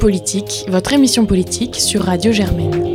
politique, votre émission politique sur Radio Germaine.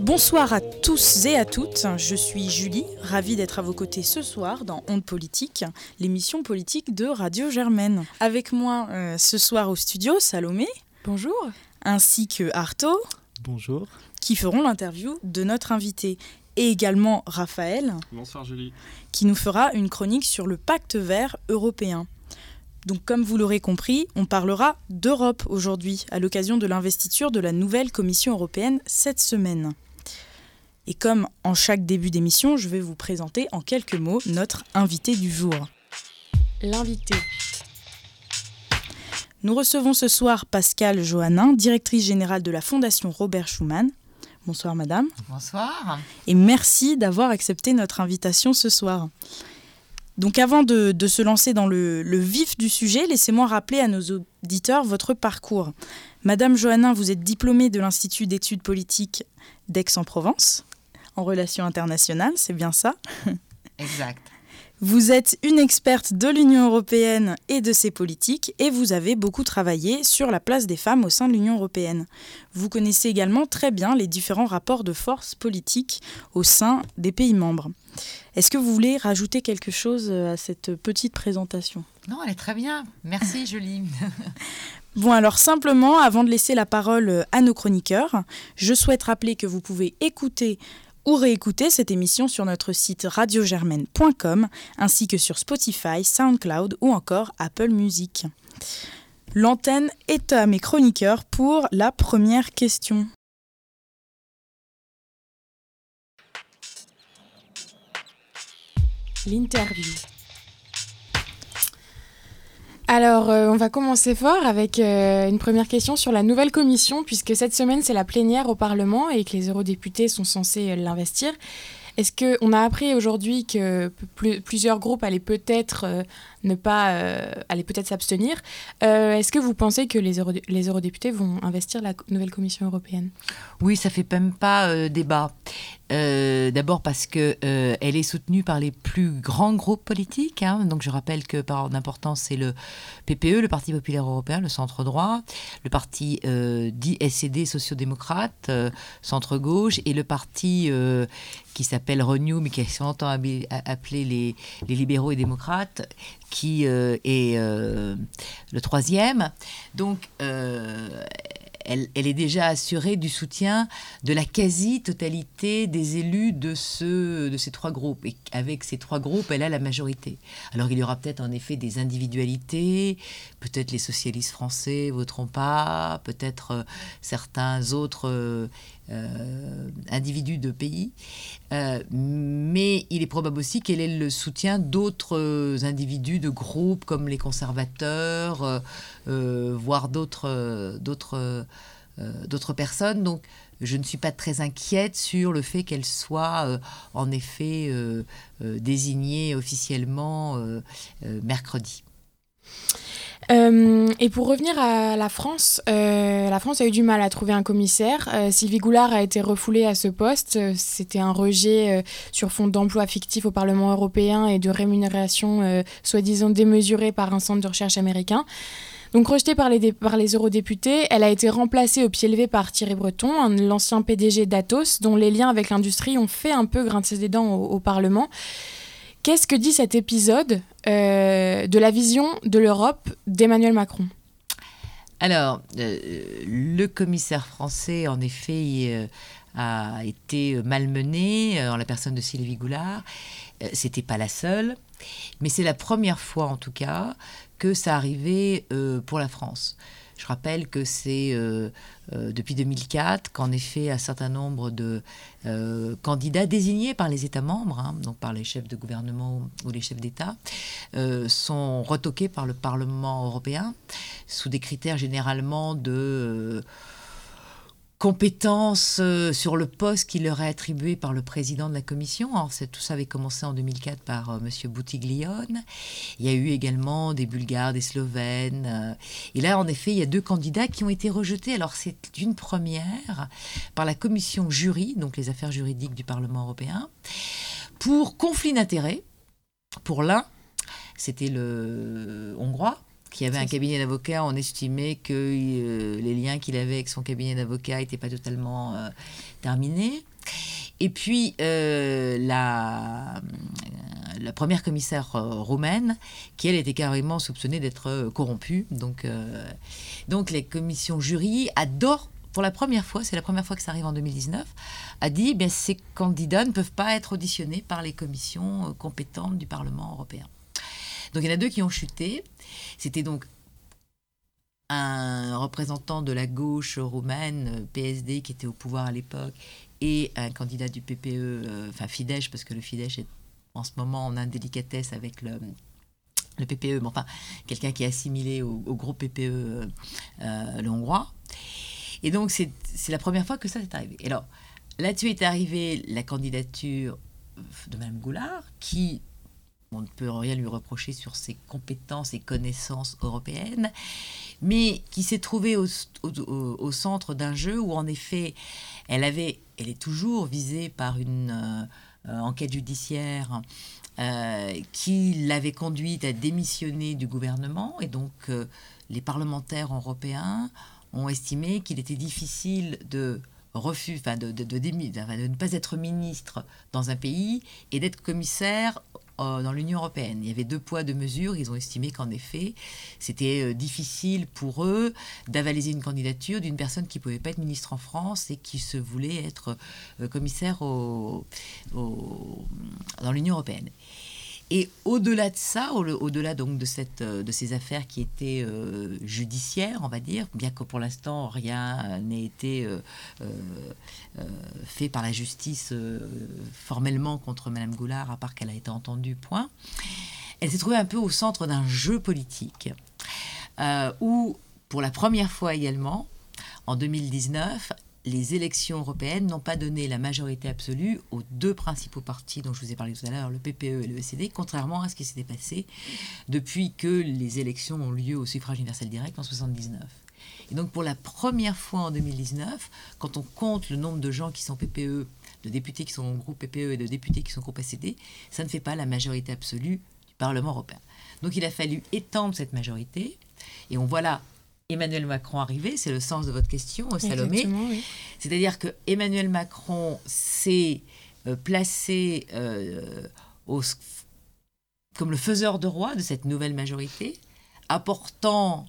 Bonsoir à tous et à toutes, je suis Julie, ravie d'être à vos côtés ce soir dans Onde Politique, l'émission politique de Radio Germaine. Avec moi euh, ce soir au studio, Salomé. Bonjour. Ainsi que Arto. Bonjour. Qui feront l'interview de notre invité. Et également Raphaël. Bonsoir Julie. Qui nous fera une chronique sur le pacte vert européen. Donc comme vous l'aurez compris, on parlera d'Europe aujourd'hui, à l'occasion de l'investiture de la nouvelle Commission européenne cette semaine. Et comme en chaque début d'émission, je vais vous présenter en quelques mots notre invité du jour. L'invité. Nous recevons ce soir Pascal Johannin, directrice générale de la Fondation Robert Schuman. Bonsoir madame. Bonsoir. Et merci d'avoir accepté notre invitation ce soir. Donc avant de, se lancer dans le, le vif du sujet, laissez-moi rappeler à nos auditeurs votre parcours. Madame Johannin, vous êtes diplômée de l'Institut d'études politiques d'Aix-en-Provence en relations internationales, c'est bien ça? Exact. Vous êtes une experte de l'Union européenne et de ses politiques et vous avez beaucoup travaillé sur la place des femmes au sein de l'Union européenne. Vous connaissez également très bien les différents rapports de force politiques au sein des pays membres. Est-ce que vous voulez rajouter quelque chose à cette petite présentation? Non, elle est très bien. Merci Julie. Bon alors simplement, avant de laisser la parole à nos chroniqueurs, je souhaite rappeler que vous pouvez écouter ou réécouter cette émission sur notre site radiogermaine.com ainsi que sur Spotify, SoundCloud ou encore Apple Music. L'antenne est à mes chroniqueurs pour la première question. L'interview. Alors, euh, on va commencer fort avec euh, une première question sur la nouvelle commission, puisque cette semaine, c'est la plénière au Parlement et que les eurodéputés sont censés euh, l'investir. Est-ce qu'on a appris aujourd'hui que plusieurs groupes allaient peut-être ne pas, allaient peut-être s'abstenir Est-ce que vous pensez que les, les, eurodéputés vont investir la nouvelle Commission européenne? Oui, ça fait même pas débat. Euh, d'abord parce que euh, elle est soutenue par les plus grands groupes politiques. Hein. Donc je rappelle que par d'importance, c'est le PPE, le Parti populaire européen, le centre droit, le parti euh, dit SED sociodémocrate, centre gauche, et le parti qui s'appelle Renew, mais qui est longtemps appelé les, les, libéraux et démocrates, qui est le troisième. Donc elle, est déjà assurée du soutien de la quasi-totalité des élus de, ce, de ces trois groupes. Et avec ces trois groupes, elle a la majorité. Alors il y aura peut-être en effet des individualités, peut-être les socialistes français voteront pas, peut-être euh, certains autres euh, euh, individus de pays. mais il est probable aussi qu'elle ait le soutien d'autres individus de groupes comme les conservateurs, voire d'autres d'autres d'autres personnes. Donc je ne suis pas très inquiète sur le fait qu'elle soit en effet désignée officiellement mercredi. Euh, et pour revenir à la France, euh, la France a eu du mal à trouver un commissaire. Euh, Sylvie Goulard a été refoulée à ce poste. C'était un rejet sur fond d'emploi fictif au Parlement européen et de rémunération soi-disant démesurée par un centre de recherche américain. Donc rejetée par les, par les eurodéputés, elle a été remplacée au pied levé par Thierry Breton, l'ancien PDG d'Atos, dont les liens avec l'industrie ont fait un peu grincer des dents au Parlement. Qu'est-ce que dit cet épisode euh, de la vision de l'Europe d'Emmanuel Macron? Alors, euh, le commissaire français, en effet, euh, a été malmené en la personne de Sylvie Goulard. C'était pas la seule, mais c'est la première fois, en tout cas, que ça arrivait pour la France. Je rappelle que c'est euh, euh, depuis 2004 qu'en effet un certain nombre de euh, candidats désignés par les États membres, hein, donc par les chefs de gouvernement ou les chefs d'État, sont retoqués par le Parlement européen sous des critères généralement de compétences euh, sur le poste qui leur est attribué par le président de la commission. Alors, tout ça avait commencé en 2004 par euh, Monsieur Boutiglione. Il y a eu également des Bulgares, des Slovènes. Euh, et là, en effet, il y a deux candidats qui ont été rejetés. Alors, c'est une première par la commission jury, donc les affaires juridiques du Parlement européen, pour conflit d'intérêts. Pour l'un, c'était le hongrois, qui avait un cabinet d'avocats, on estimait que euh, les liens qu'il avait avec son cabinet d'avocats n'étaient pas totalement euh, terminés. Et puis, euh, la, la première commissaire roumaine, qui elle était carrément soupçonnée d'être corrompue. Donc, donc, les commissions jury adorent pour la première fois, c'est la première fois que ça arrive en 2019, a dit que ces candidats ne peuvent pas être auditionnés par les commissions compétentes du Parlement européen. Donc il y en a deux qui ont chuté. C'était donc un représentant de la gauche roumaine, PSD, qui était au pouvoir à l'époque, et un candidat du PPE, euh, enfin Fidesz, parce que le Fidesz est en ce moment en indélicatesse avec le, le PPE, mais enfin, quelqu'un qui est assimilé au, groupe PPE, euh, le hongrois. Et donc, c'est la première fois que ça est arrivé. Alors, là-dessus est arrivée la candidature de Mme Goulard, qui on ne peut rien lui reprocher sur ses compétences et connaissances européennes, mais qui s'est trouvée au, centre d'un jeu où en effet elle avait, elle est toujours visée par une euh, euh, enquête judiciaire euh, qui l'avait conduite à démissionner du gouvernement. Et donc les parlementaires européens ont estimé qu'il était difficile de refus, de, de, de, ne pas être ministre dans un pays et d'être commissaire euh, dans l'Union européenne. Il y avait deux poids, deux mesures. Ils ont estimé qu'en effet, c'était euh, difficile pour eux d'avaliser une candidature d'une personne qui ne pouvait pas être ministre en France et qui se voulait être euh, commissaire dans l'Union européenne. Et au-delà de ça, au-delà donc de, cette, euh, de ces affaires qui étaient euh, judiciaires, on va dire, bien que pour l'instant rien n'ait été euh, fait par la justice formellement contre Madame Goulard, à part qu'elle a été entendue, point, elle s'est trouvée un peu au centre d'un jeu politique où, pour la première fois également, en 2019, les élections européennes n'ont pas donné la majorité absolue aux deux principaux partis dont je vous ai parlé tout à l'heure, le PPE et le SED, contrairement à ce qui s'était passé depuis que les élections ont lieu au suffrage universel direct en 79. Et donc pour la première fois en 2019, quand on compte le nombre de gens qui sont PPE, de députés qui sont groupe PPE et de députés qui sont groupe SED, ça ne fait pas la majorité absolue du Parlement européen. Donc il a fallu étendre cette majorité. Et on voit là Emmanuel Macron arrivé, c'est le sens de votre question, Salomé. C'est-à-dire que Emmanuel Macron s'est euh, placé euh, comme le faiseur de roi de cette nouvelle majorité, apportant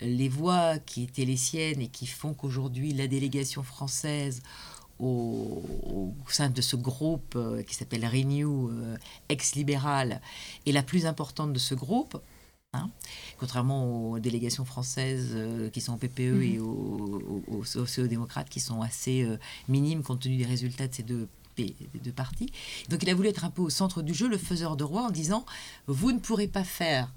les voix qui étaient les siennes et qui font qu'aujourd'hui la délégation française au, sein de ce groupe euh, qui s'appelle Renew, ex-libéral, est la plus importante de ce groupe, Hein. contrairement aux délégations françaises euh, qui sont au PPE et mhm. aux, sociaux-démocrates qui sont assez euh, minimes compte tenu des résultats de ces deux, deux partis. Donc il a voulu être un peu au centre du jeu, le faiseur de roi, en disant Vous ne pourrez pas faire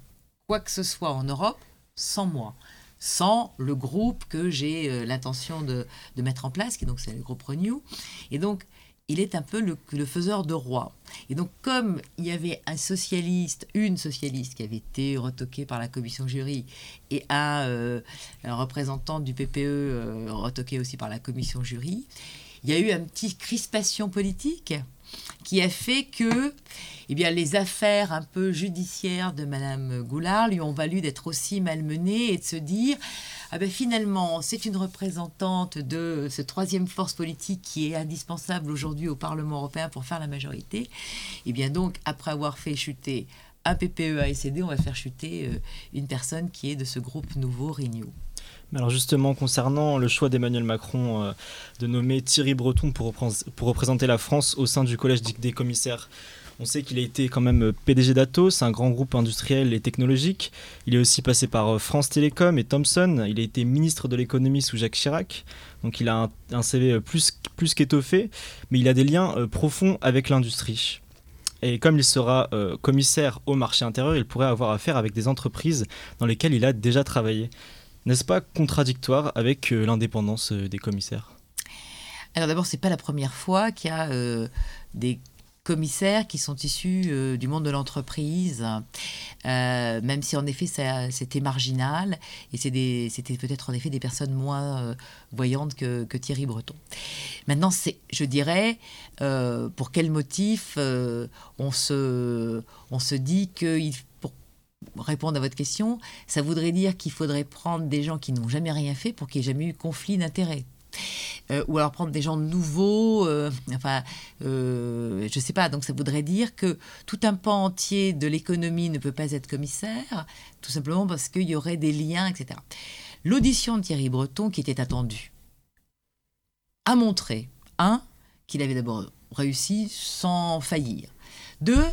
quoi que ce soit en Europe sans moi sans le groupe que j'ai euh, l'intention de, de, mettre en place, qui donc c'est le groupe Renew. Et donc, il est un peu le, faiseur de roi. Et donc, comme il y avait un socialiste, une socialiste qui avait été retoquée par la commission jury, et un, euh, représentant du PPE euh, retoqué aussi par la commission jury, il y a eu une petite crispation politique qui a fait que eh bien, les affaires un peu judiciaires de Madame Goulard lui ont valu d'être aussi malmenées et de se dire ah ben finalement, c'est une représentante de cette troisième force politique qui est indispensable aujourd'hui au Parlement européen pour faire la majorité. Et eh bien donc, après avoir fait chuter un PPE à SED, on va faire chuter euh, une personne qui est de ce groupe nouveau Renew. Alors justement, concernant le choix d'Emmanuel Macron euh, de nommer Thierry Breton pour, représenter la France au sein du collège des commissaires on sait qu'il a été quand même PDG d'Atos, un grand groupe industriel et technologique. Il est aussi passé par euh, France Télécom et Thomson. Il a été ministre de l'économie sous Jacques Chirac. Donc il a un, CV plus, plus qu'étoffé, mais il a des liens euh, profonds avec l'industrie. Et comme il sera euh, commissaire au marché intérieur, il pourrait avoir affaire avec des entreprises dans lesquelles il a déjà travaillé. N'est-ce pas contradictoire avec l'indépendance des commissaires? Alors d'abord, c'est pas la première fois qu'il y a des commissaires qui sont issus euh, du monde de l'entreprise, euh, même si en effet c'était marginal et c'était peut-être en effet des personnes moins euh, voyantes que, Thierry Breton. Maintenant, c'est, je dirais, pour quel motif on, se, dit que pour répondre à votre question, ça voudrait dire qu'il faudrait prendre des gens qui n'ont jamais rien fait pour qu'il n'y ait jamais eu conflit d'intérêts. Euh, ou alors prendre des gens nouveaux, euh, enfin, euh, je sais pas. Donc ça voudrait dire que tout un pan entier de l'économie ne peut pas être commissaire, tout simplement parce qu'il y aurait des liens, etc. L'audition de Thierry Breton, qui était attendue, a montré, un, qu'il avait d'abord réussi sans faillir. Deux,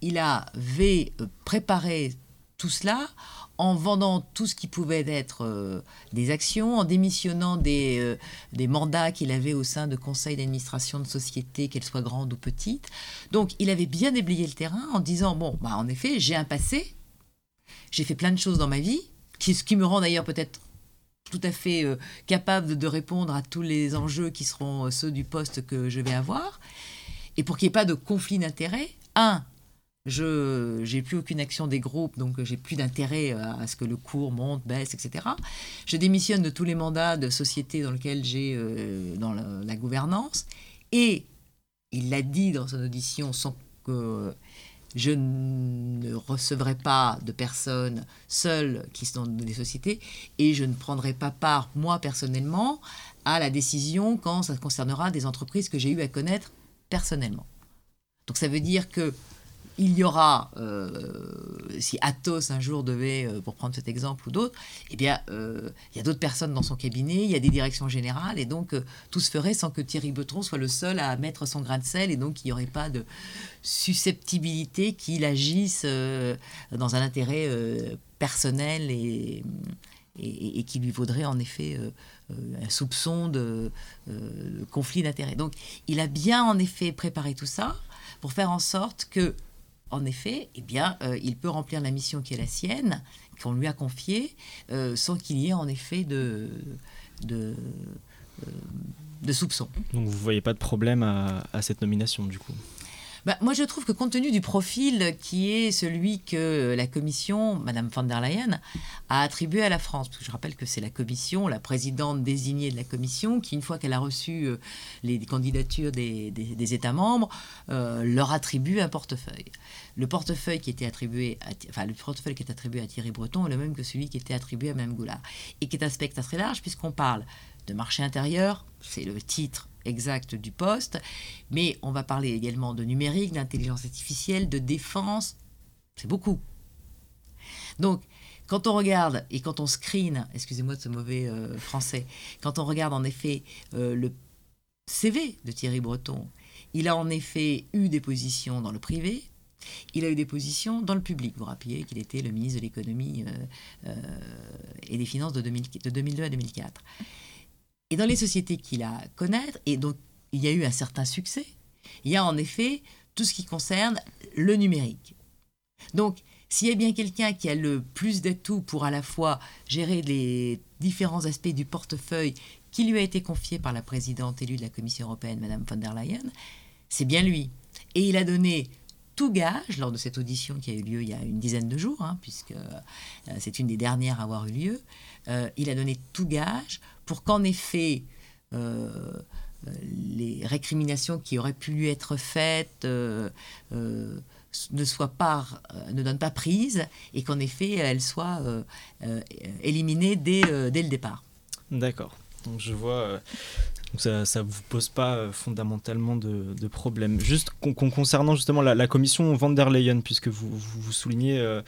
il avait préparé tout cela en vendant tout ce qui pouvait être euh, des actions, en démissionnant des, euh, des mandats qu'il avait au sein de conseils d'administration de sociétés, qu'elles soient grandes ou petites. Donc il avait bien déblayé le terrain en disant, bon, bah, en effet, j'ai un passé, j'ai fait plein de choses dans ma vie, qui, ce qui me rend d'ailleurs peut-être tout à fait euh, capable de répondre à tous les enjeux qui seront ceux du poste que je vais avoir. Et pour qu'il n'y ait pas de conflit d'intérêts, un, je n'ai plus aucune action des groupes, donc j'ai plus d'intérêt euh, à ce que le cours monte, baisse, etc. Je démissionne de tous les mandats de société dans lesquels j'ai euh, dans la, gouvernance. Et il l'a dit dans son audition sans que je ne recevrai pas de personnes seules qui sont dans des sociétés et je ne prendrai pas part, moi personnellement, à la décision quand ça concernera des entreprises que j'ai eu à connaître personnellement. Donc ça veut dire que il y aura, euh, si Athos un jour devait, euh, pour prendre cet exemple ou d'autres, eh bien, euh, il y a d'autres personnes dans son cabinet, il y a des directions générales, et donc tout se ferait sans que Thierry Betron soit le seul à mettre son grain de sel, et donc il n'y aurait pas de susceptibilité qu'il agisse dans un intérêt personnel et, et, qui lui vaudrait en effet un soupçon de, de conflit d'intérêt. Donc il a bien en effet préparé tout ça pour faire en sorte que en effet, eh bien, euh, il peut remplir la mission qui est la sienne, qu'on lui a confiée, euh, sans qu'il y ait en effet de, de, euh, soupçons. Donc vous ne voyez pas de problème à cette nomination du coup? Bah, moi, je trouve que compte tenu du profil qui est celui que la commission, Madame von der Leyen, a attribué à la France, je rappelle que c'est la commission, la présidente désignée de la commission, qui, une fois qu'elle a reçu euh, les candidatures des, États membres, euh, leur attribue un portefeuille. Le portefeuille qui était attribué, à, enfin le portefeuille qui est attribué à Thierry Breton est le même que celui qui était attribué à Mme Goulard, et qui est un spectre très large puisqu'on parle de marché intérieur, c'est le titre exact du poste, mais on va parler également de numérique, d'intelligence artificielle, de défense, c'est beaucoup. Donc, quand on regarde et quand on screen, excusez-moi de ce mauvais euh, français, quand on regarde en effet euh, le CV de Thierry Breton, il a en effet eu des positions dans le privé, il a eu des positions dans le public. Vous rappelez qu'il était le ministre de l'économie euh, et des finances de 2002 à 2004. Et dans les sociétés qu'il a connaître, et donc il y a eu un certain succès, il y a en effet tout ce qui concerne le numérique. Donc, s'il y a bien quelqu'un qui a le plus d'atouts pour à la fois gérer les différents aspects du portefeuille qui lui a été confié par la présidente élue de la Commission européenne, Madame von der Leyen, c'est bien lui. Et il a donné tout gage lors de cette audition qui a eu lieu il y a une dizaine de jours, hein, puisque euh, c'est une des dernières à avoir eu lieu. Euh, il a donné tout gage pour qu'en effet euh, les récriminations qui auraient pu lui être faites euh, euh, ne soient pas, ne donnent pas prise et qu'en effet elles soient éliminées dès, dès le départ. D'accord. Donc je vois, ça ne vous pose pas fondamentalement de, de problème. Juste concernant justement la, commission van der Leyen, puisque vous, vous, soulignez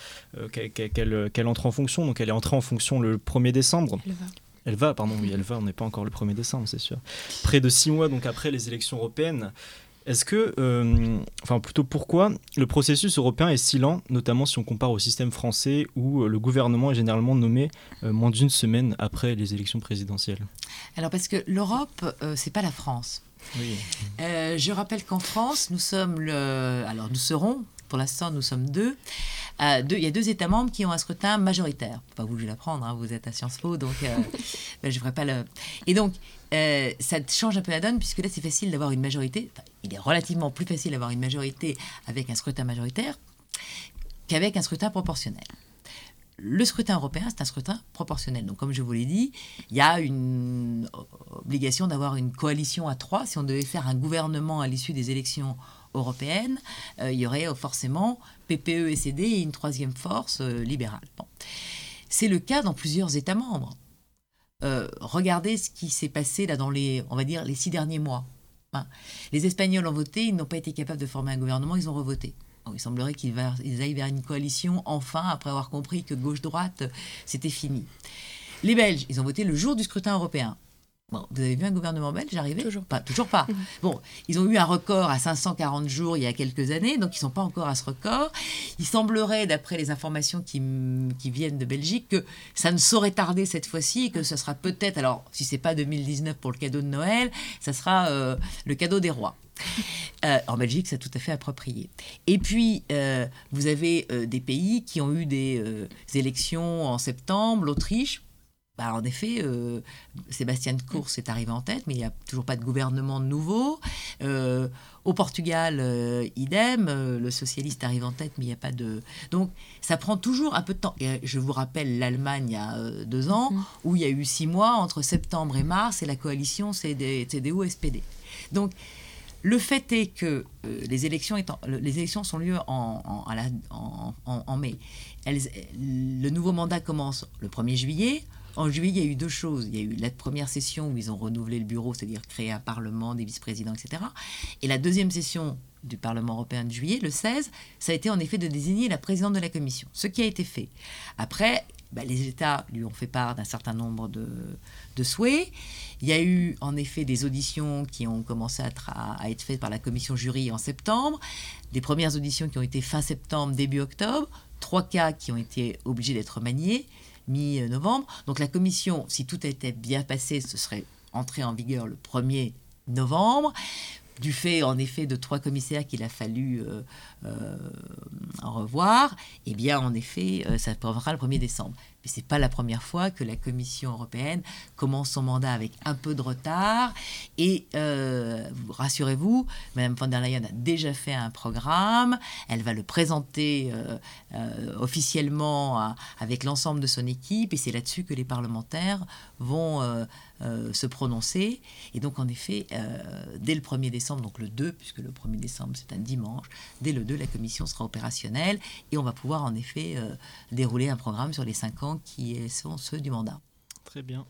qu'elle entre en fonction, donc elle est entrée en fonction le 1er décembre. Elle va, pardon, oui, elle va, on n'est pas encore le 1er décembre, c'est sûr. Près de six mois, donc après les élections européennes, est-ce que, euh, enfin plutôt pourquoi, le processus européen est si lent, notamment si on compare au système français où euh, le gouvernement est généralement nommé euh, moins d'une semaine après les élections présidentielles? Alors parce que l'Europe, c'est pas la France. Oui. je rappelle qu'en France, nous sommes le, alors nous serons, pour l'instant nous sommes deux, il y a deux États membres qui ont un scrutin majoritaire. Pas vous, je vais l'apprendre, hein, vous êtes à Sciences Po, donc euh, ben, je ne ferai pas le. Et donc, euh, ça change un peu la donne, puisque là, c'est facile d'avoir une majorité. il est relativement plus facile d'avoir une majorité avec un scrutin majoritaire qu'avec un scrutin proportionnel. Le scrutin européen, c'est un scrutin proportionnel. Donc, comme je vous l'ai dit, il y a une obligation d'avoir une coalition à trois. Si on devait faire un gouvernement à l'issue des élections européennes, euh, il y aurait forcément PPE et CD et une troisième force euh, libérale. C'est le cas dans plusieurs États membres. Euh, regardez ce qui s'est passé là dans les, on va dire, les six derniers mois. Hein. Les Espagnols ont voté, ils n'ont pas été capables de former un gouvernement, ils ont revoté. il semblerait qu'ils aillent vers une coalition, enfin, après avoir compris que gauche-droite, c'était fini. Les Belges, ils ont voté le jour du scrutin européen vous avez vu un gouvernement belge arriver? Toujours pas. Toujours pas. Mhm. Bon, ils ont eu un record à 540 jours il y a quelques années, donc ils sont pas encore à ce record. Il semblerait, d'après les informations qui, qui, viennent de Belgique, que ça ne saurait tarder cette fois-ci, que ce sera peut-être, alors si c'est pas 2019 pour le cadeau de Noël, ça sera euh, le cadeau des rois. Euh, en Belgique, c'est tout à fait approprié. Et puis, euh, vous avez des pays qui ont eu des élections en septembre, l'Autriche, bah, en effet, euh, Sébastien Kurz est arrivé en tête, mais il n'y a toujours pas de gouvernement nouveau. Euh, au Portugal, euh, idem, le socialiste arrive en tête, mais il n'y a pas de... Donc, ça prend toujours un peu de temps. Et je vous rappelle l'Allemagne il y a deux ans, mm. où il y a eu six mois entre septembre et mars, et la coalition CDU-SPD. Donc, le fait est que les, élections étant, les élections sont lieu en, en, en mai. Elles, le nouveau mandat commence le 1er juillet. En juillet, il y a eu deux choses. Il y a eu la première session où ils ont renouvelé le bureau, c'est-à-dire créé un parlement, des vice-présidents, etc. Et la deuxième session du Parlement européen de juillet, le 16, ça a été en effet de désigner la présidente de la Commission, ce qui a été fait. Après, bah, les États lui ont fait part d'un certain nombre de, souhaits. Il y a eu en effet des auditions qui ont commencé à, à, être faites par la commission jury en septembre, des premières auditions qui ont été fin septembre, début octobre, trois cas qui ont été obligés d'être maniés mi-novembre. Donc la commission, si tout était bien passé, ce serait entré en vigueur le 1er novembre du fait en effet de trois commissaires qu'il a fallu euh, en revoir, eh bien en effet, euh, ça prendra le 1er décembre. Mais ce n'est pas la première fois que la Commission européenne commence son mandat avec un peu de retard. Et euh, rassurez-vous, Mme von der Leyen a déjà fait un programme. Elle va le présenter euh, euh, officiellement avec l'ensemble de son équipe. Et c'est là-dessus que les parlementaires vont se prononcer. Et donc, en effet, dès le 1er décembre, donc le 2, puisque le 1er décembre c'est un dimanche, dès le 2, la Commission sera opérationnelle. Et on va pouvoir, en effet, dérouler un programme sur les 5 ans qui sont ceux du mandat. Très bien.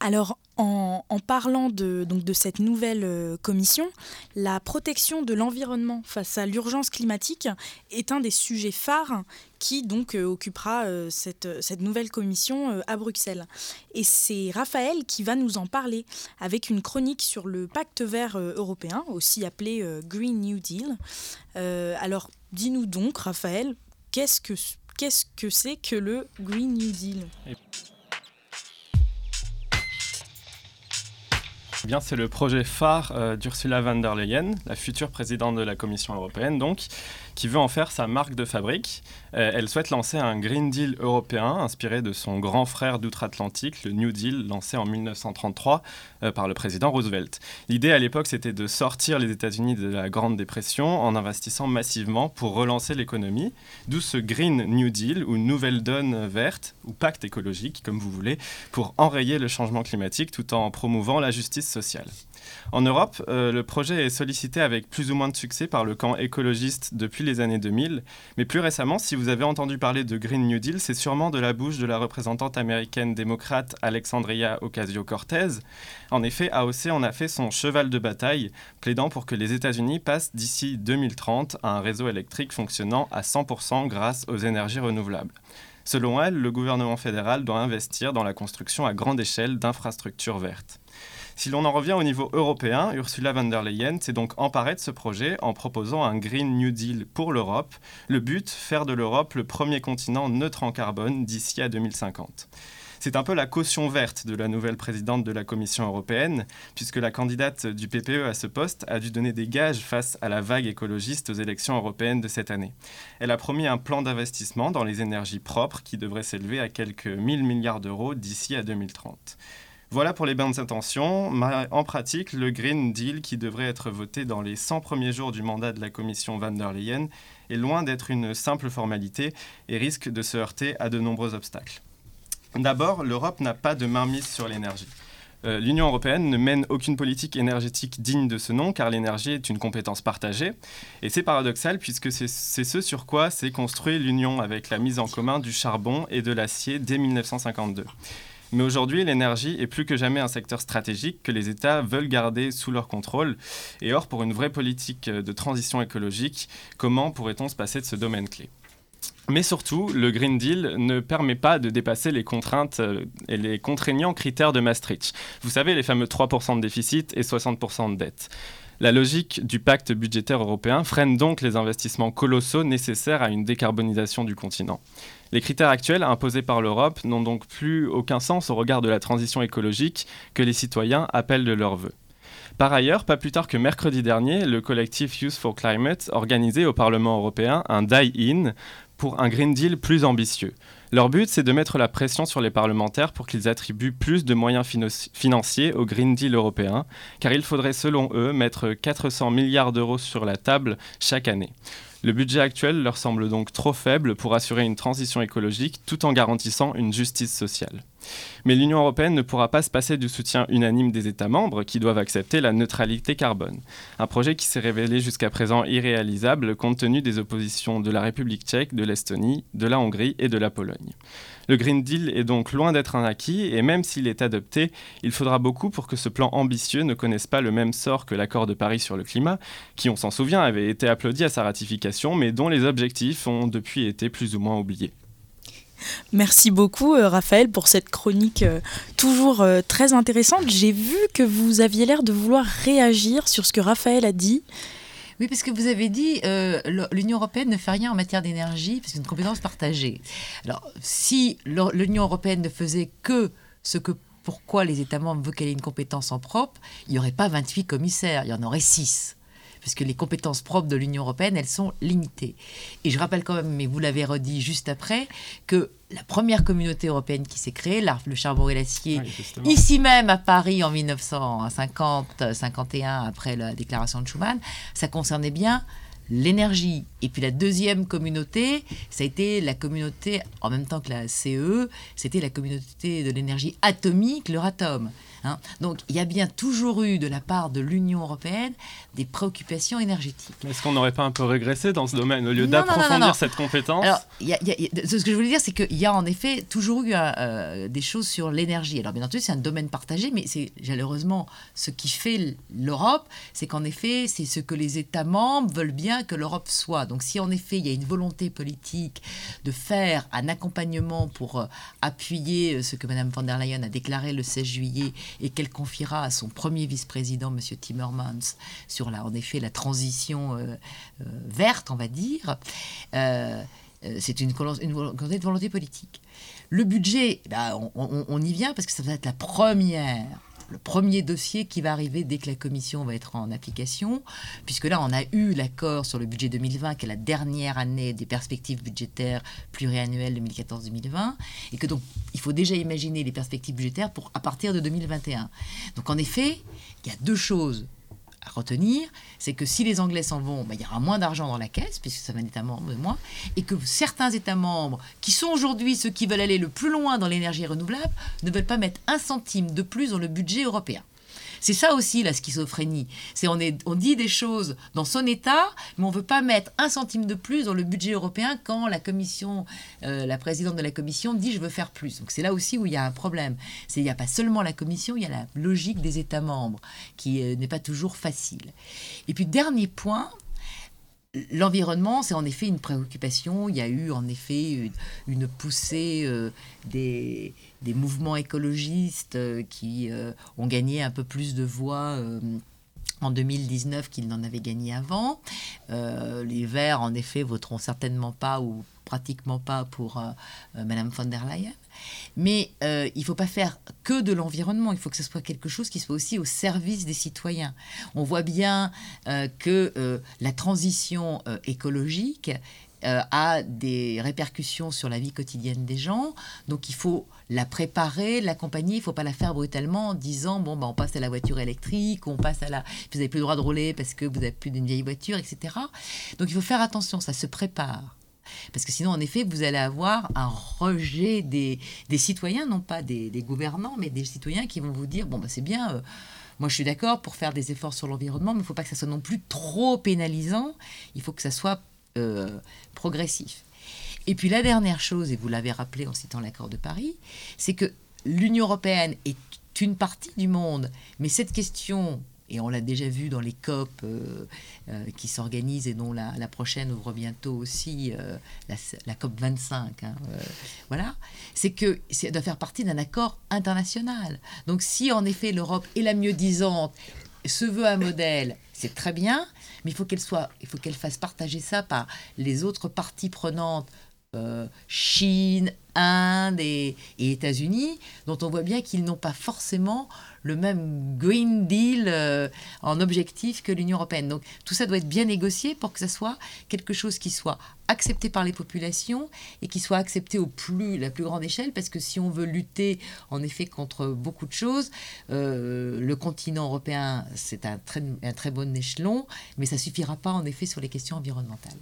Alors, en, parlant de, donc, de cette nouvelle euh, commission, la protection de l'environnement face à l'urgence climatique est un des sujets phares qui donc euh, occupera euh, cette, cette, nouvelle commission à Bruxelles. Et c'est Raphaël qui va nous en parler avec une chronique sur le pacte vert européen, aussi appelé Green New Deal. alors, dis-nous donc, Raphaël, qu'est-ce que qu'est-ce que c'est que le Green New Deal? Bien, c'est le projet phare euh, d'Ursula von der Leyen, la future présidente de la Commission européenne, donc, qui veut en faire sa marque de fabrique. Euh, elle souhaite lancer un Green Deal européen inspiré de son grand frère d'outre-Atlantique, le New Deal, lancé en 1933 euh, par le président Roosevelt. L'idée à l'époque, c'était de sortir les États-Unis de la Grande Dépression en investissant massivement pour relancer l'économie, d'où ce Green New Deal, ou nouvelle donne verte, ou pacte écologique, comme vous voulez, pour enrayer le changement climatique tout en promouvant la justice sociale. En Europe, euh, le projet est sollicité avec plus ou moins de succès par le camp écologiste depuis les années 2000, mais plus récemment, si vous avez entendu parler de Green New Deal, c'est sûrement de la bouche de la représentante américaine démocrate Alexandria Ocasio-Cortez. En effet, AOC en a fait son cheval de bataille, plaidant pour que les États-Unis passent d'ici 2030 à un réseau électrique fonctionnant à 100% grâce aux énergies renouvelables. Selon elle, le gouvernement fédéral doit investir dans la construction à grande échelle d'infrastructures vertes. Si l'on en revient au niveau européen, Ursula von der Leyen s'est donc emparée de ce projet en proposant un Green New Deal pour l'Europe. Le but, faire de l'Europe le premier continent neutre en carbone d'ici à 2050. C'est un peu la caution verte de la nouvelle présidente de la Commission européenne, puisque la candidate du PPE à ce poste a dû donner des gages face à la vague écologiste aux élections européennes de cette année. Elle a promis un plan d'investissement dans les énergies propres qui devrait s'élever à quelques 1000 milliards d'euros d'ici à 2030. Voilà pour les bonnes intentions. En pratique, le Green Deal, qui devrait être voté dans les 100 premiers jours du mandat de la Commission van der Leyen, est loin d'être une simple formalité et risque de se heurter à de nombreux obstacles. D'abord, l'Europe n'a pas de mainmise sur l'énergie. Euh, L'Union européenne ne mène aucune politique énergétique digne de ce nom car l'énergie est une compétence partagée. Et c'est paradoxal puisque c'est ce sur quoi s'est construit l'Union avec la mise en commun du charbon et de l'acier dès 1952. Mais aujourd'hui, l'énergie est plus que jamais un secteur stratégique que les États veulent garder sous leur contrôle. Et or, pour une vraie politique de transition écologique, comment pourrait-on se passer de ce domaine clé? Mais surtout, le Green Deal ne permet pas de dépasser les contraintes euh, et les contraignants critères de Maastricht. Vous savez, les fameux 3% de déficit et 60% de dette. La logique du pacte budgétaire européen freine donc les investissements colossaux nécessaires à une décarbonisation du continent. Les critères actuels imposés par l'Europe n'ont donc plus aucun sens au regard de la transition écologique que les citoyens appellent de leur vœu. Par ailleurs, pas plus tard que mercredi dernier, le collectif Youth for Climate organisait au Parlement européen un die-in pour un Green Deal plus ambitieux. Leur but, c'est de mettre la pression sur les parlementaires pour qu'ils attribuent plus de moyens financiers au Green Deal européen, car il faudrait selon eux mettre 400 milliards d'euros sur la table chaque année. Le budget actuel leur semble donc trop faible pour assurer une transition écologique tout en garantissant une justice sociale. Mais l'Union européenne ne pourra pas se passer du soutien unanime des États membres qui doivent accepter la neutralité carbone. Un projet qui s'est révélé jusqu'à présent irréalisable compte tenu des oppositions de la République tchèque, de l'Estonie, de la Hongrie et de la Pologne. Le Green Deal est donc loin d'être un acquis et même s'il est adopté, il faudra beaucoup pour que ce plan ambitieux ne connaisse pas le même sort que l'accord de Paris sur le climat, qui, on s'en souvient, avait été applaudi à sa ratification, mais dont les objectifs ont depuis été plus ou moins oubliés. Merci beaucoup euh, Raphaël pour cette chronique euh, toujours euh, très intéressante. J'ai vu que vous aviez l'air de vouloir réagir sur ce que Raphaël a dit. Oui, parce que vous avez dit euh, l'Union européenne ne fait rien en matière d'énergie, parce c'est une compétence partagée. Alors, si l'Union européenne ne faisait que ce que pourquoi les États membres veulent qu'elle ait une compétence en propre, il n'y aurait pas 28 commissaires, il y en aurait 6 puisque les compétences propres de l'Union européenne, elles sont limitées. Et je rappelle quand même, mais vous l'avez redit juste après, que la première communauté européenne qui s'est créée, le charbon et l'acier, ici même à Paris en 1950-51, après la déclaration de Schuman, ça concernait bien l'énergie. Et puis la deuxième communauté, ça a été la communauté, en même temps que la CE, c'était la communauté de l'énergie atomique, l'Euratom. Hein. Donc il y a bien toujours eu de la part de l'Union européenne des préoccupations énergétiques. Est-ce qu'on n'aurait pas un peu régressé dans ce domaine au lieu d'approfondir cette compétence Alors, ce que je voulais dire, c'est qu'il y a en effet toujours eu euh, des choses sur l'énergie. Alors bien entendu, c'est un domaine partagé, mais c'est malheureusement ce qui fait l'Europe, c'est qu'en effet, c'est ce que les États membres veulent bien que l'Europe soit. Donc si en effet il y a une volonté politique de faire un accompagnement pour euh, appuyer euh, ce que Mme von der Leyen a déclaré le 16 juillet et qu'elle confiera à son premier vice-président, M. Timmermans, sur la, en effet la transition euh, euh, verte, on va dire, euh, c'est une, une, volonté politique. Le budget, bah, on, y vient parce que ça va être la première le premier dossier qui va arriver dès que la commission va être en application, puisque là, on a eu l'accord sur le budget 2020, qui est la dernière année des perspectives budgétaires pluriannuelles 2014-2020, et que donc, il faut déjà imaginer les perspectives budgétaires pour à partir de 2021. Donc, en effet, il y a deux choses à retenir, c'est que si les Anglais s'en vont, bah, il y aura moins d'argent dans la caisse, puisque ça va un État membre de moins, et que certains États membres, qui sont aujourd'hui ceux qui veulent aller le plus loin dans l'énergie renouvelable, ne veulent pas mettre un centime de plus dans le budget européen. C'est ça aussi la schizophrénie. C'est on, on dit des choses dans son état, mais on veut pas mettre un centime de plus dans le budget européen quand la commission, euh, la présidente de la commission dit je veux faire plus. Donc c'est là aussi où il y a un problème. C'est il n'y a pas seulement la commission, il y a la logique des États membres qui euh, n'est pas toujours facile. Et puis dernier point, L'environnement, c'est en effet une préoccupation. Il y a eu en effet une, poussée euh, des, mouvements écologistes euh, qui euh, ont gagné un peu plus de voix en 2019 qu'ils n'en avaient gagné avant. les Verts, en effet, voteront certainement pas ou pratiquement pas pour Madame von der Leyen. Mais il ne faut pas faire que de l'environnement, il faut que ce soit quelque chose qui soit aussi au service des citoyens. On voit bien que la transition écologique euh, a des répercussions sur la vie quotidienne des gens. Donc il faut la préparer, l'accompagner. Il ne faut pas la faire brutalement en disant bon, bah, on passe à la voiture électrique, on passe à la. Vous n'avez plus le droit de rouler parce que vous n'avez plus d'une vieille voiture, etc. Donc il faut faire attention, ça se prépare. Parce que sinon, en effet, vous allez avoir un rejet des, citoyens, non pas des, des, gouvernants, mais des citoyens qui vont vous dire bon, bah, c'est bien. Euh, moi, je suis d'accord pour faire des efforts sur l'environnement, mais il ne faut pas que ça soit non plus trop pénalisant. Il faut que ça soit euh, progressif. Et puis la dernière chose, et vous l'avez rappelé en citant l'accord de Paris, c'est que l'Union européenne est une partie du monde, mais cette question, et on l'a déjà vu dans les COP euh, euh, qui s'organisent et dont la, prochaine ouvre bientôt aussi, la, COP 25, hein, voilà, c'est que ça doit faire partie d'un accord international. Donc si en effet l'Europe est la mieux disante, se veut un modèle, c'est très bien, mais il faut qu'elle soit, il faut qu'elle fasse partager ça par les autres parties prenantes, euh, Chine, Inde et, États-Unis, dont on voit bien qu'ils n'ont pas forcément le même Green Deal euh, en objectif que l'Union européenne. Donc tout ça doit être bien négocié pour que ça soit quelque chose qui soit accepté par les populations et qui soit accepté au plus la plus grande échelle, parce que si on veut lutter en effet contre beaucoup de choses, euh, le continent européen c'est un très, un très bon échelon, mais ça suffira pas en effet sur les questions environnementales.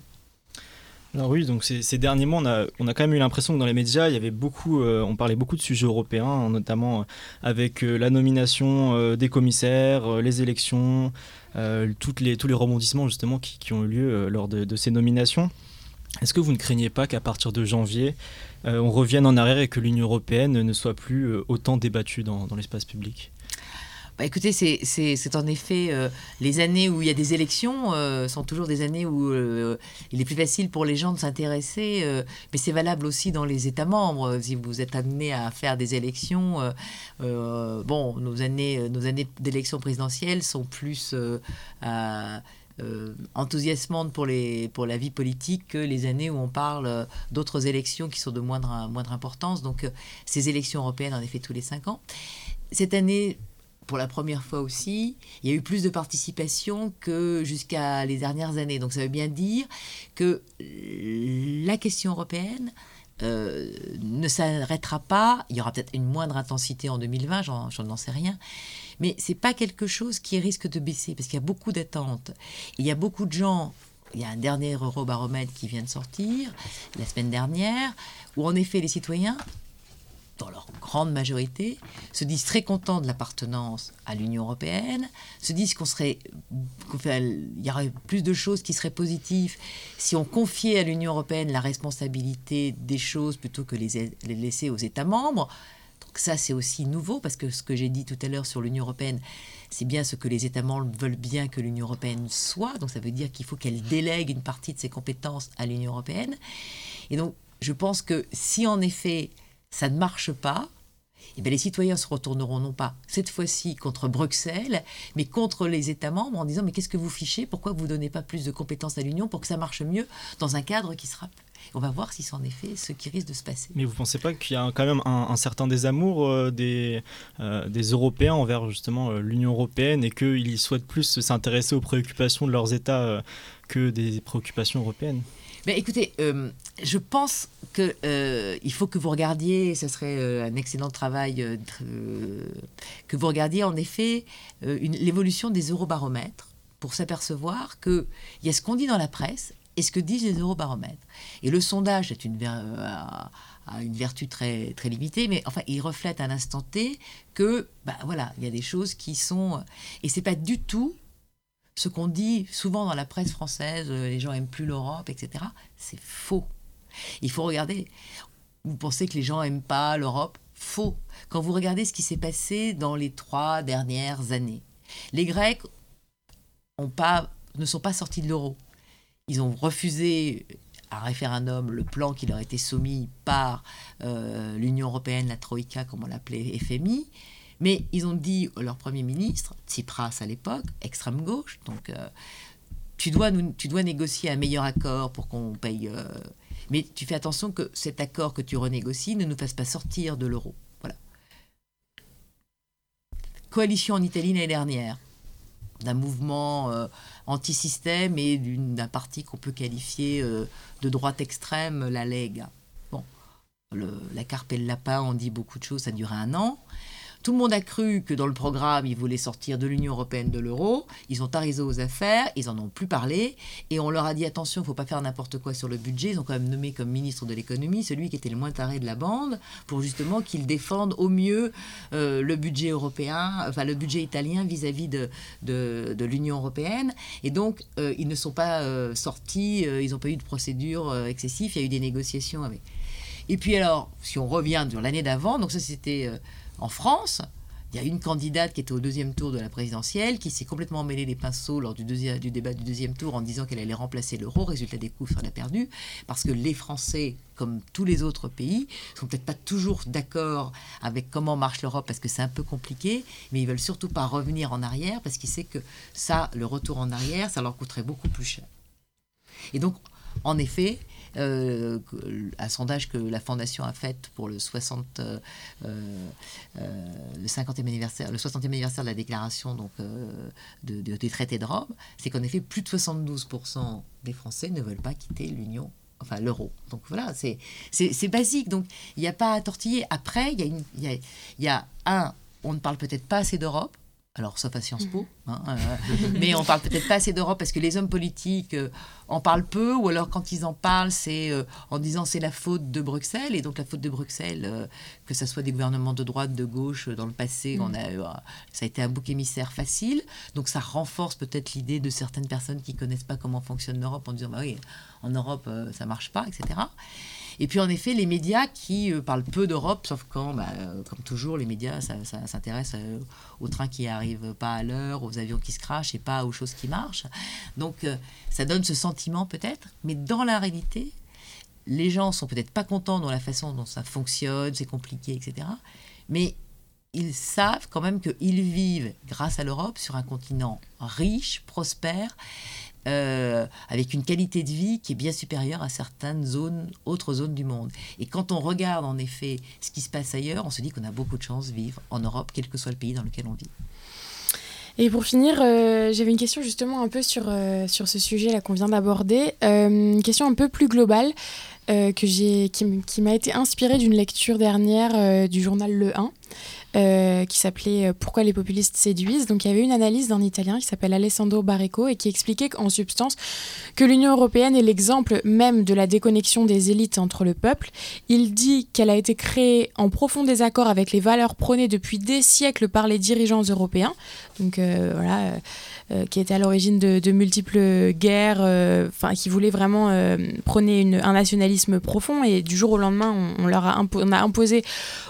Alors oui, donc ces, derniers mois, on a, on quand même eu l'impression que dans les médias, il y avait beaucoup, euh, on parlait beaucoup de sujets européens, notamment euh, avec euh, la nomination des commissaires, les élections, tous les rebondissements justement qui, ont eu lieu lors de, ces nominations. Est-ce que vous ne craignez pas qu'à partir de janvier, on revienne en arrière et que l'Union européenne ne soit plus autant débattue dans l'espace public? Bah, écoutez, c'est en effet euh, les années où il y a des élections euh, sont toujours des années où euh, il est plus facile pour les gens de s'intéresser, mais c'est valable aussi dans les États membres. Si vous êtes amené à faire des élections, bon, nos années, nos années d'élections présidentielles sont plus enthousiasmantes pour, les, pour la vie politique que les années où on parle d'autres élections qui sont de moindre, moindre importance. Donc, ces élections européennes, en effet, tous les cinq ans. Cette année, pour la première fois aussi, il y a eu plus de participation que jusqu'à les dernières années. Donc ça veut bien dire que la question européenne euh, ne s'arrêtera pas. Il y aura peut-être une moindre intensité en 2020, j'en n'en sais rien. Mais c'est pas quelque chose qui risque de baisser parce qu'il y a beaucoup d'attentes. Il y a beaucoup de gens. Il y a un dernier Eurobaromètre qui vient de sortir la semaine dernière où en effet les citoyens dans leur grande majorité, se disent très contents de l'appartenance à l'Union européenne, se disent qu'on serait, qu'il y aurait plus de choses qui seraient positives si on confiait à l'Union européenne la responsabilité des choses plutôt que les, les laisser aux États membres. Donc ça, c'est aussi nouveau parce que ce que j'ai dit tout à l'heure sur l'Union européenne, c'est bien ce que les États membres veulent bien que l'Union européenne soit. Donc ça veut dire qu'il faut qu'elle délègue une partie de ses compétences à l'Union européenne. Et donc, je pense que si en effet ça ne marche pas, eh bien les citoyens se retourneront non pas cette fois-ci contre Bruxelles, mais contre les États membres en disant mais qu'est-ce que vous fichez? Pourquoi vous ne donnez pas plus de compétences à l'Union pour que ça marche mieux dans un cadre qui sera on va voir si c'est en effet ce qui risque de se passer. Mais vous ne pensez pas qu'il y a quand même un, certain désamour euh, des, euh, des Européens envers justement euh, l'Union européenne et qu'ils souhaitent plus s'intéresser aux préoccupations de leurs États que des préoccupations européennes mais écoutez, euh, je pense qu'il euh, faut que vous regardiez, ce serait euh, un excellent travail, que vous regardiez en effet l'évolution des eurobaromètres pour s'apercevoir qu'il y a ce qu'on dit dans la presse et ce que disent les eurobaromètres. Et le sondage est une, a, une vertu très, très limitée, mais enfin, il reflète à l'instant T que, bah, voilà, il y a des choses qui sont... Et c'est pas du tout ce qu'on dit souvent dans la presse française, euh, les gens aiment plus l'Europe, etc., c'est faux. Il faut regarder. Vous pensez que les gens aiment pas l'Europe Faux. Quand vous regardez ce qui s'est passé dans les trois dernières années, les Grecs ont pas, ne sont pas sortis de l'euro. Ils ont refusé un référendum le plan qui leur était soumis par euh, l'Union européenne, la Troïka, comme on l'appelait FMI. Mais ils ont dit leur Premier ministre, Tsipras à l'époque, extrême gauche, donc euh, tu, dois négocier un meilleur accord pour qu'on paye. Euh, Mais tu fais attention que cet accord que tu renégocies ne nous fasse pas sortir de l'euro. Voilà. Coalition en Italie l'année dernière d'un mouvement euh, anti-système et d'un parti qu'on peut qualifier de droite extrême, la Lega. Bon, la carpe et le lapin, on dit beaucoup de choses, ça duré un an. Tout le monde a cru que dans le programme, ils voulaient sortir de l'Union européenne de l'euro. Ils ont tarisé aux affaires, ils en ont plus parlé. Et on leur a dit attention, il faut pas faire n'importe quoi sur le budget. Ils ont quand même nommé comme ministre de l'économie celui qui était le moins taré de la bande pour justement qu'il défende au mieux euh, le budget européen, enfin le budget italien vis-à-vis de, de, l'Union européenne. Et donc, euh, ils ne sont pas euh, sortis, ils n'ont pas eu de procédure excessive, il y a eu des négociations avec. Et puis alors, si on revient sur l'année d'avant, donc ça c'était en France, il y a une candidate qui était au deuxième tour de la présidentielle qui s'est complètement mêlé les pinceaux lors du, du débat du deuxième tour en disant qu'elle allait remplacer l'euro. Résultat des coups, elle a perdu. Parce que les Français, comme tous les autres pays, sont peut-être pas toujours d'accord avec comment marche l'Europe parce que c'est un peu compliqué, mais ils veulent surtout pas revenir en arrière parce qu'ils savent que ça, le retour en arrière, ça leur coûterait beaucoup plus cher. Et donc, en effet, euh, un sondage que la Fondation a fait pour le 60, euh, euh, le 50e anniversaire, le 60e anniversaire de la déclaration donc, de, des traités de Rome, c'est qu'en effet, plus de 72% des Français ne veulent pas quitter l'Union enfin l'euro. Donc voilà, c'est, basique. Donc il n'y a pas à tortiller. Après, il y a un, on ne parle peut-être pas assez d'Europe alors sauf à Sciences Po, hein, euh, mais on parle peut-être pas assez d'Europe parce que les hommes politiques euh, en parlent peu, ou alors quand ils en parlent, c'est euh, en disant c'est la faute de Bruxelles, et donc la faute de Bruxelles, que ce soit des gouvernements de droite, de gauche, dans le passé, on a, ça a été un bouc émissaire facile, donc ça renforce peut-être l'idée de certaines personnes qui connaissent pas comment fonctionne l'Europe en disant bah oui, en Europe ça marche pas, etc. Et puis en effet, les médias qui euh, parlent peu d'Europe, sauf quand, bah, euh, comme toujours, les médias s'intéressent euh, aux trains qui arrivent pas à l'heure, aux avions qui se crachent et pas aux choses qui marchent. Donc ça donne ce sentiment peut-être, mais dans la réalité, les gens sont peut-être pas contents dans la façon dont ça fonctionne, c'est compliqué, etc. Mais ils savent quand même qu'ils vivent, grâce à l'Europe, sur un continent riche, prospère, euh, avec une qualité de vie qui est bien supérieure à certaines zones, autres zones du monde. Et quand on regarde en effet ce qui se passe ailleurs, on se dit qu'on a beaucoup de chance de vivre en Europe, quel que soit le pays dans lequel on vit. Et pour finir, euh, j'avais une question justement un peu sur, euh, sur ce sujet-là qu'on vient d'aborder, une question un peu plus globale. que j'ai, qui, qui m'a été inspirée d'une lecture dernière du journal Le 1, euh, qui s'appelait euh, Pourquoi les populistes séduisent. Donc il y avait une analyse d'un Italien qui s'appelle Alessandro Barreco et qui expliquait en substance que l'Union européenne est l'exemple même de la déconnexion des élites entre le peuple. Il dit qu'elle a été créée en profond désaccord avec les valeurs prônées depuis des siècles par les dirigeants européens. Donc euh, voilà qui était à l'origine de, multiples guerres, enfin qui voulait vraiment prôner un nationalisme profond. Et du jour au lendemain, on, leur on a imposé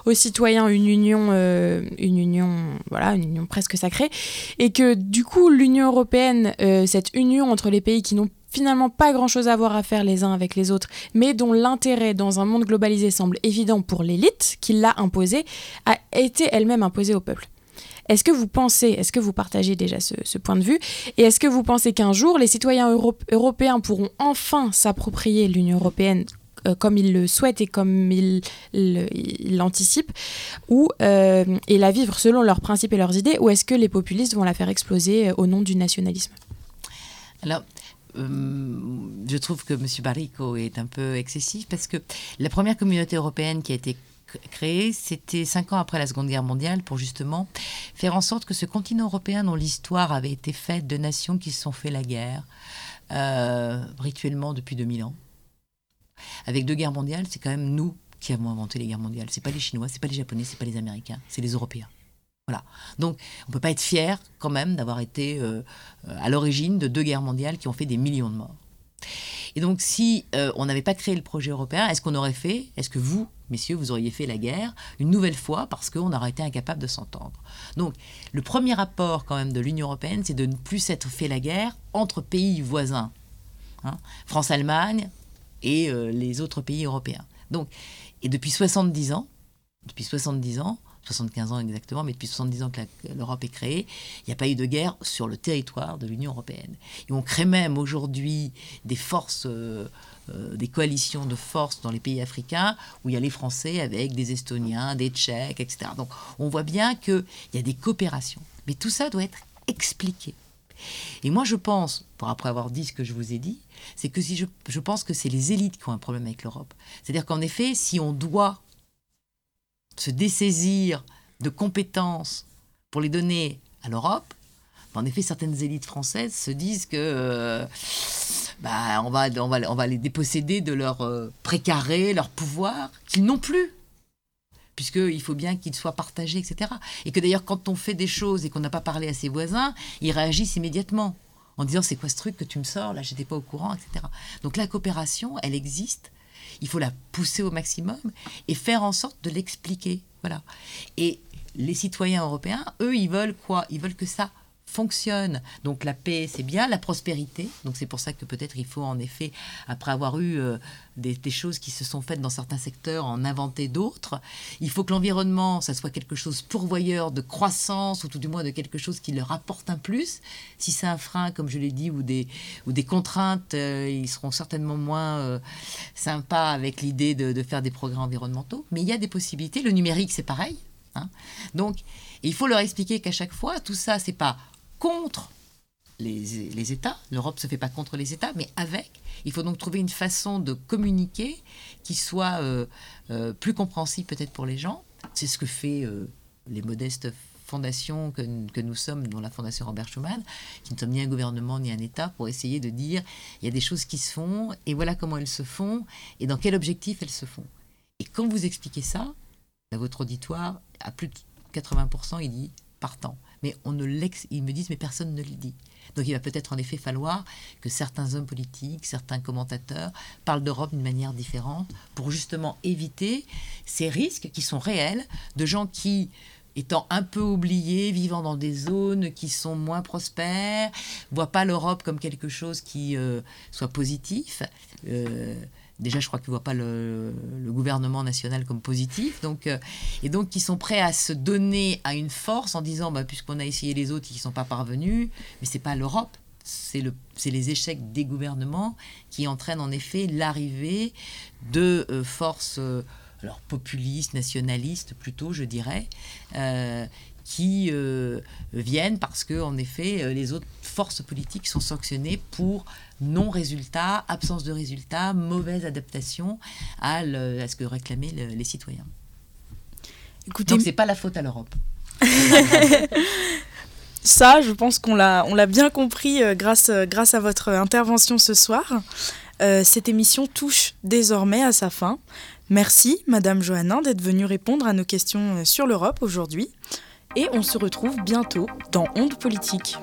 aux citoyens une union, une union, voilà, une union presque sacrée, et que du coup, l'Union européenne, cette union entre les pays qui n'ont finalement pas grand-chose à voir à faire les uns avec les autres, mais dont l'intérêt dans un monde globalisé semble évident pour l'élite qui l'a imposé, a été elle-même imposée au peuple. Est-ce que vous pensez, est-ce que vous partagez déjà ce, point de vue? Et est-ce que vous pensez qu'un jour, les citoyens européens pourront enfin s'approprier l'Union européenne euh, comme ils le souhaitent et comme ils l'anticipent, ou euh, et la vivre selon leurs principes et leurs idées, ou est-ce que les populistes vont la faire exploser euh, au nom du nationalisme? Alors, je trouve que M. Barrico est un peu excessif parce que la première communauté européenne qui a été créé, c'était cinq ans après la Seconde Guerre mondiale, pour justement faire en sorte que ce continent européen, dont l'histoire avait été faite de nations qui se sont fait la guerre, rituellement depuis 2000 ans, avec deux guerres mondiales, c'est quand même nous qui avons inventé les guerres mondiales. C'est pas les Chinois, c'est pas les Japonais, c'est pas les Américains, c'est les Européens. Voilà. Donc, on peut pas être fier quand même d'avoir été euh, à l'origine de deux guerres mondiales qui ont fait des millions de morts. Et donc, si euh, on n'avait pas créé le projet européen, est-ce qu'on aurait fait, est-ce que vous, messieurs, vous auriez fait la guerre une nouvelle fois parce qu'on aurait été incapable de s'entendre? Donc, le premier rapport quand même de l'Union européenne, c'est de ne plus s'être fait la guerre entre pays voisins, hein, France-Allemagne et euh, les autres pays européens. Donc, et depuis 70 ans, depuis 70 ans, 75 ans exactement, mais depuis 70 ans que l'Europe est créée, il n'y a pas eu de guerre sur le territoire de l'Union européenne. Et on crée même aujourd'hui des forces euh, euh, des coalitions de forces dans les pays africains où il y a les Français avec des Estoniens, des Tchèques, etc. Donc on voit bien qu'il y a des coopérations. Mais tout ça doit être expliqué. Et moi je pense, pour après avoir dit ce que je vous ai dit, c'est que si je, je pense que c'est les élites qui ont un problème avec l'Europe. C'est-à-dire qu'en effet, si on doit se dessaisir de compétences pour les donner à l'Europe, en effet, certaines élites françaises se disent que euh, bah, on, va, on, va, on va les déposséder de leur euh, précaré, leur pouvoir, qu'ils n'ont plus. Puisqu'il faut bien qu'ils soient partagés, etc. Et que d'ailleurs, quand on fait des choses et qu'on n'a pas parlé à ses voisins, ils réagissent immédiatement en disant c'est quoi ce truc que tu me sors, là j'étais pas au courant, etc. Donc la coopération, elle existe. Il faut la pousser au maximum et faire en sorte de l'expliquer. Voilà. Et les citoyens européens, eux, ils veulent quoi? Ils veulent que ça fonctionne. Donc la paix, c'est bien, la prospérité. Donc c'est pour ça que peut-être il faut en effet, après avoir eu euh, des, choses qui se sont faites dans certains secteurs, en inventer d'autres. Il faut que l'environnement, ça soit quelque chose pourvoyeur de croissance ou tout du moins de quelque chose qui leur apporte un plus. Si c'est un frein, comme je l'ai dit, ou des, ou des contraintes, euh, ils seront certainement moins euh, sympas avec l'idée de, faire des progrès environnementaux. Mais il y a des possibilités. Le numérique, c'est pareil. Hein. Donc, il faut leur expliquer qu'à chaque fois, tout ça, c'est pas contre les, États. L'Europe ne se fait pas contre les États, mais avec. Il faut donc trouver une façon de communiquer qui soit euh, euh, plus compréhensible peut-être pour les gens. C'est ce que fait euh, les modestes fondations que, nous sommes, dont la Fondation Robert Schuman, qui ne sommes ni un gouvernement ni un État, pour essayer de dire il y a des choses qui se font et voilà comment elles se font et dans quel objectif elles se font. Et quand vous expliquez ça à votre auditoire, à plus de 80%, il dit partant mais on ne ils me disent mais personne ne le dit. Donc il va peut-être en effet falloir que certains hommes politiques, certains commentateurs parlent d'Europe d'une manière différente pour justement éviter ces risques qui sont réels de gens qui étant un peu oubliés, vivant dans des zones qui sont moins prospères, voient pas l'Europe comme quelque chose qui euh, soit positif. Euh, déjà, je crois qu'ils ne voient pas le, gouvernement national comme positif. Donc, euh, et donc, qui sont prêts à se donner à une force en disant, bah, puisqu'on a essayé les autres qui ne sont pas parvenus, mais ce n'est pas l'Europe. C'est le, les échecs des gouvernements qui entraînent en effet l'arrivée de euh, forces euh, alors populistes, nationalistes plutôt, je dirais, qui viennent parce que en effet les autres forces politiques sont sanctionnées pour non-résultat, absence de résultat, mauvaise adaptation à, ce que réclamaient les citoyens. Écoutez, Donc c'est pas la faute à l'Europe. Ça, je pense qu'on l'a, on l'a bien compris euh, grâce, euh, grâce à votre intervention ce soir. Euh, cette émission touche désormais à sa fin. Merci, Madame Johannin, d'être venue répondre à nos questions sur l'Europe aujourd'hui et on se retrouve bientôt dans Onde Politique.